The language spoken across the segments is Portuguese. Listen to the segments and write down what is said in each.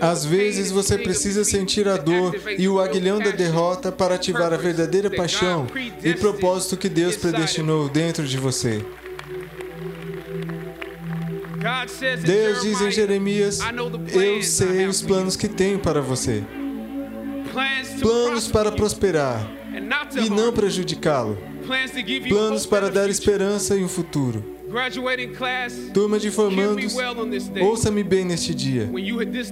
Às vezes você precisa sentir a dor e o aguilhão da derrota para ativar a verdadeira paixão e propósito que Deus predestinou dentro de você. Deus diz em Jeremias: Eu sei os planos que tenho para você. Planos para prosperar e não prejudicá-lo. Planos para dar esperança e um futuro. Turma de formandos, ouça-me bem neste dia.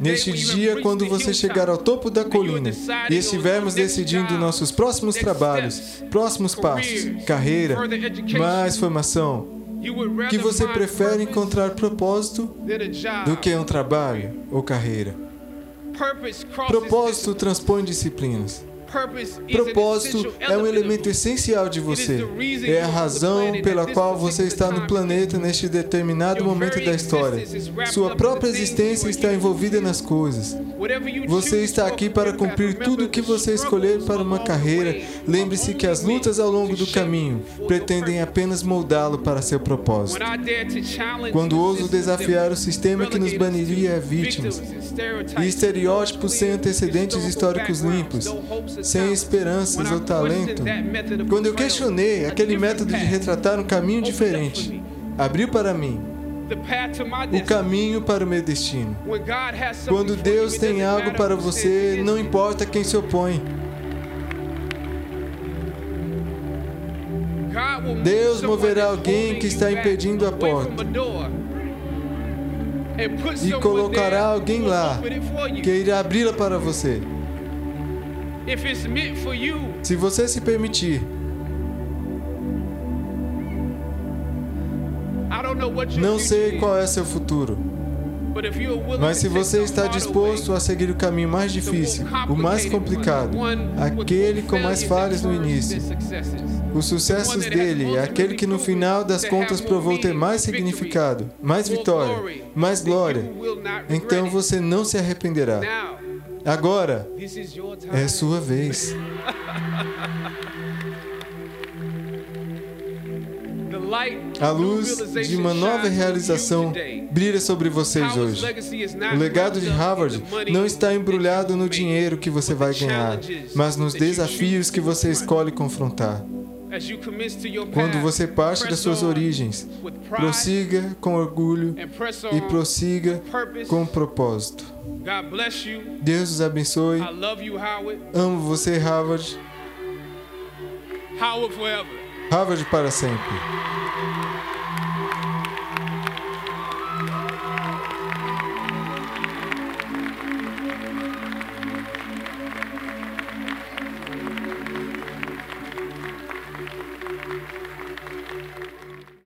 Neste dia, quando você chegar ao topo da colina e estivermos decidindo nossos próximos trabalhos, próximos passos, carreira, mais formação, que você prefere encontrar propósito do que um trabalho ou carreira. Propósito transpõe disciplinas. Propósito é um elemento essencial de você. É a razão pela qual você está no planeta neste determinado momento da história. Sua própria existência está envolvida nas coisas. Você está aqui para cumprir tudo o que você escolher para uma carreira. Lembre-se que as lutas ao longo do caminho pretendem apenas moldá-lo para seu propósito. Quando ouso desafiar o sistema que nos baniria a vítimas e estereótipos sem antecedentes históricos limpos, sem esperanças ou talento. Quando eu questionei aquele método de retratar um caminho diferente, abriu para mim o caminho para o meu destino. Quando Deus tem algo para você, não importa quem se opõe. Deus moverá alguém que está impedindo a porta e colocará alguém lá que irá abri-la para você. Se você se permitir, não sei qual é seu futuro. Mas se você está disposto a seguir o caminho mais difícil, o mais complicado, aquele com mais falhas no início, os sucessos dele é aquele que no final das contas provou ter mais significado, mais vitória, mais glória, então você não se arrependerá. Agora é sua vez. A luz de uma nova realização brilha sobre vocês hoje. O legado de Harvard não está embrulhado no dinheiro que você vai ganhar, mas nos desafios que você escolhe confrontar. Quando você parte das suas origens, prossiga com orgulho e prossiga com propósito. Deus os abençoe. Amo você, Harvard. Harvard para sempre.